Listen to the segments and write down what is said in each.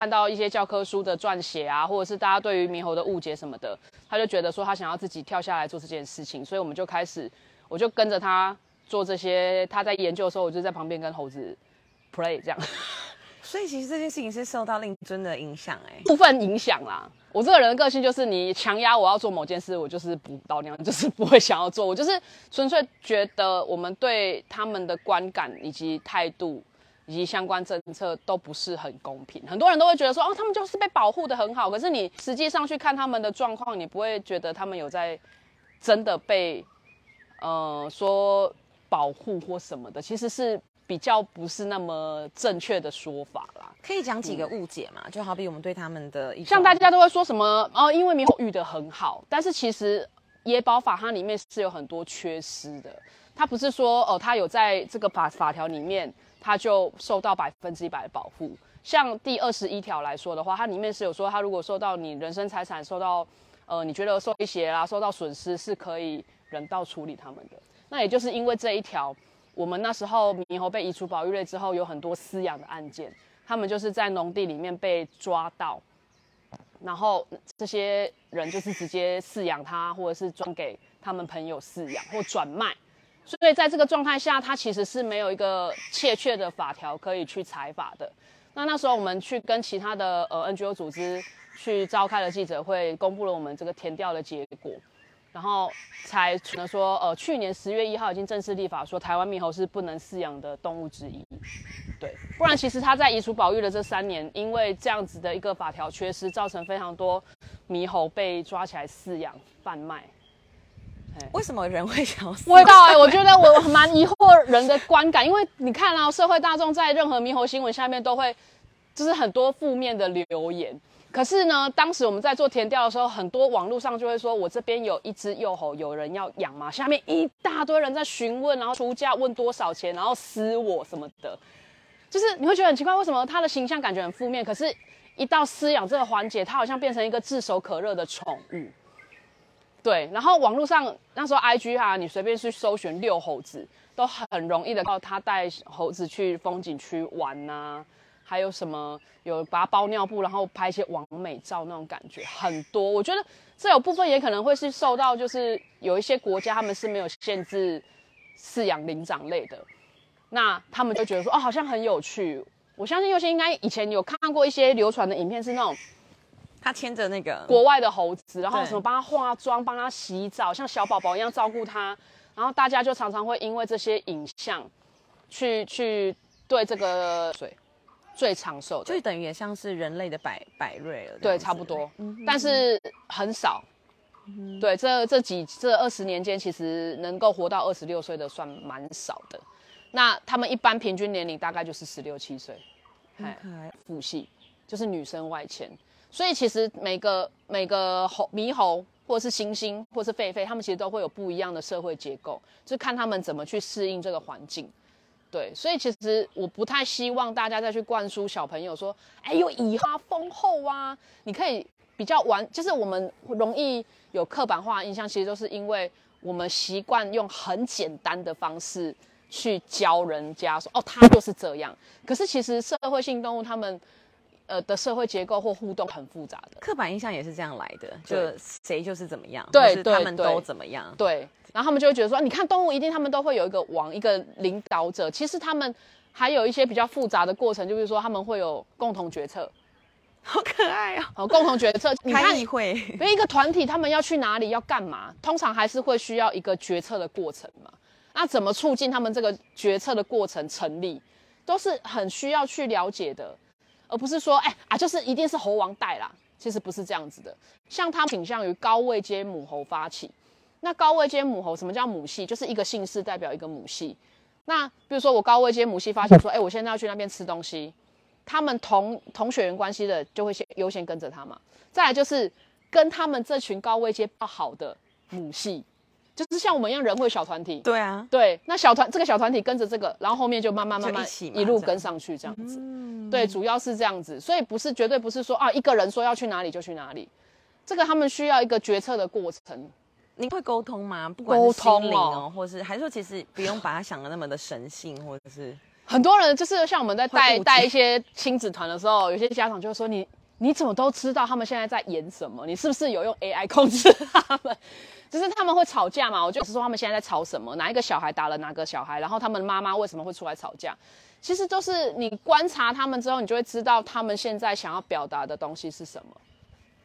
看到一些教科书的撰写啊，或者是大家对于猕猴的误解什么的，他就觉得说他想要自己跳下来做这件事情，所以我们就开始，我就跟着他做这些。他在研究的时候，我就在旁边跟猴子 play 这样。所以其实这件事情是受到令尊的影响，哎，部分影响啦。我这个人的个性就是，你强压我要做某件事，我就是不到那样，就是不会想要做。我就是纯粹觉得我们对他们的观感以及态度以及相关政策都不是很公平。很多人都会觉得说，哦，他们就是被保护的很好。可是你实际上去看他们的状况，你不会觉得他们有在真的被呃说保护或什么的。其实是。比较不是那么正确的说法啦，可以讲几个误解嘛？就好比我们对他们的，像大家都会说什么哦，因为猕猴育的很好，但是其实野保法它里面是有很多缺失的，他不是说哦，他有在这个法法条里面，他就受到百分之一百的保护。像第二十一条来说的话，它里面是有说，他如果受到你人身财产受到呃，你觉得受威胁啦，受到损失是可以人道处理他们的。那也就是因为这一条。我们那时候猕猴被移除保育类之后，有很多饲养的案件，他们就是在农地里面被抓到，然后这些人就是直接饲养它，或者是转给他们朋友饲养或转卖，所以在这个状态下，它其实是没有一个确切的法条可以去裁法的。那那时候我们去跟其他的呃 NGO 组织去召开了记者会，公布了我们这个填调的结果。然后才能说，呃，去年十月一号已经正式立法说，台湾猕猴是不能饲养的动物之一。对，不然其实它在移除保育的这三年，因为这样子的一个法条缺失，造成非常多猕猴被抓起来饲养贩卖。为什么人会想要？我道哎，我觉得我蛮疑惑人的观感，因为你看啊，社会大众在任何猕猴新闻下面都会，就是很多负面的留言。可是呢，当时我们在做填调的时候，很多网络上就会说，我这边有一只幼猴，有人要养吗？下面一大堆人在询问，然后出价问多少钱，然后撕我什么的，就是你会觉得很奇怪，为什么他的形象感觉很负面？可是，一到饲养这个环节，他好像变成一个炙手可热的宠物。对，然后网络上那时候 I G 哈，你随便去搜寻遛猴子，都很容易的到他带猴子去风景区玩呐。还有什么有把它包尿布，然后拍一些完美照那种感觉很多。我觉得这有部分也可能会是受到，就是有一些国家他们是没有限制饲养灵长类的，那他们就觉得说哦，好像很有趣。我相信有些应该以前有看过一些流传的影片，是那种他牵着那个国外的猴子，然后什么帮他化妆、帮他洗澡，像小宝宝一样照顾他，然后大家就常常会因为这些影像去去对这个最。最长寿的，就等于也像是人类的百百瑞了。对，差不多，但是很少。对，这这几这二十年间，其实能够活到二十六岁的算蛮少的。那他们一般平均年龄大概就是十六七岁。哎，父系就是女生外迁，所以其实每个每个猴猕猴或者是猩猩或者是狒狒，他们其实都会有不一样的社会结构，就看他们怎么去适应这个环境。对，所以其实我不太希望大家再去灌输小朋友说，哎，有以哈丰厚啊，你可以比较玩，就是我们容易有刻板化印象，其实都是因为我们习惯用很简单的方式去教人家说，哦，他就是这样。可是其实社会性动物他们。呃的社会结构或互动很复杂的，刻板印象也是这样来的，就谁就是怎么样，对，他们都怎么样，对，然后他们就会觉得说，你看动物一定他们都会有一个王，一个领导者，其实他们还有一些比较复杂的过程，就是说他们会有共同决策，好可爱哦，好共同决策，开议会，因为一个团体他们要去哪里要干嘛，通常还是会需要一个决策的过程嘛，那怎么促进他们这个决策的过程成立，都是很需要去了解的。而不是说，哎啊，就是一定是猴王带啦，其实不是这样子的。像他倾向于高位阶母猴发起，那高位阶母猴什么叫母系？就是一个姓氏代表一个母系。那比如说我高位阶母系发起说，哎，我现在要去那边吃东西，他们同同血缘关系的就会先优先跟着他嘛。再来就是跟他们这群高位阶不好的母系。就是像我们一样人会小团体，对啊，对，那小团这个小团体跟着这个，然后后面就慢慢慢慢一路跟上去这样子，对，主要是这样子，所以不是绝对不是说啊一个人说要去哪里就去哪里，这个他们需要一个决策的过程。你会沟通吗？不管沟通哦，或是还是说其实不用把它想的那么的神性，或者是很多人就是像我们在带带一些亲子团的时候，有些家长就会说你你怎么都知道他们现在在演什么？你是不是有用 AI 控制他们？就是他们会吵架嘛，我就是说他们现在在吵什么，哪一个小孩打了哪个小孩，然后他们妈妈为什么会出来吵架？其实都是你观察他们之后，你就会知道他们现在想要表达的东西是什么。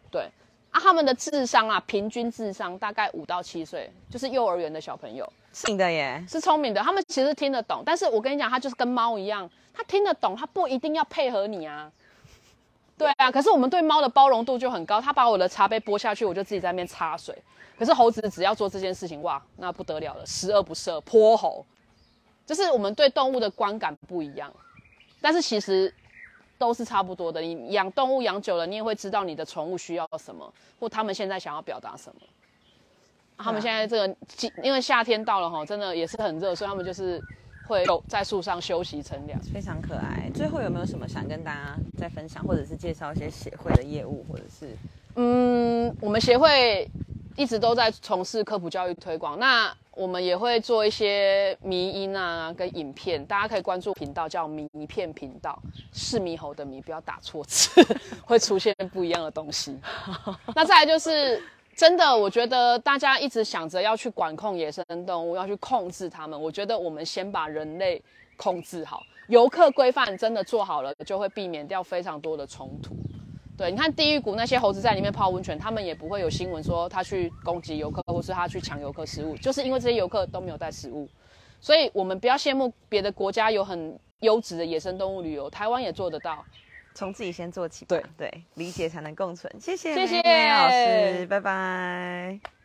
对啊，他们的智商啊，平均智商大概五到七岁，就是幼儿园的小朋友。是你的耶，是聪明的，他们其实听得懂。但是我跟你讲，他就是跟猫一样，他听得懂，他不一定要配合你啊。对啊，可是我们对猫的包容度就很高，它把我的茶杯拨下去，我就自己在那边擦水。可是猴子只要做这件事情，哇，那不得了了，十恶不赦，泼猴。就是我们对动物的观感不一样，但是其实都是差不多的。你养动物养久了，你也会知道你的宠物需要什么，或他们现在想要表达什么。他们现在这个季，因为夏天到了哈，真的也是很热，所以他们就是会在树上休息乘凉。非常可爱。最后有没有什么想跟大家再分享，或者是介绍一些协会的业务，或者是嗯，我们协会一直都在从事科普教育推广，那我们也会做一些迷音啊跟影片，大家可以关注频道叫迷片频道，是猕猴的迷，不要打错字，会出现不一样的东西。那再来就是。真的，我觉得大家一直想着要去管控野生动物，要去控制它们。我觉得我们先把人类控制好，游客规范真的做好了，就会避免掉非常多的冲突。对，你看地狱谷那些猴子在里面泡温泉，他们也不会有新闻说他去攻击游客，或是他去抢游客食物，就是因为这些游客都没有带食物。所以我们不要羡慕别的国家有很优质的野生动物旅游，台湾也做得到。从自己先做起吧？对对，理解才能共存。谢谢，谢谢老师，拜拜。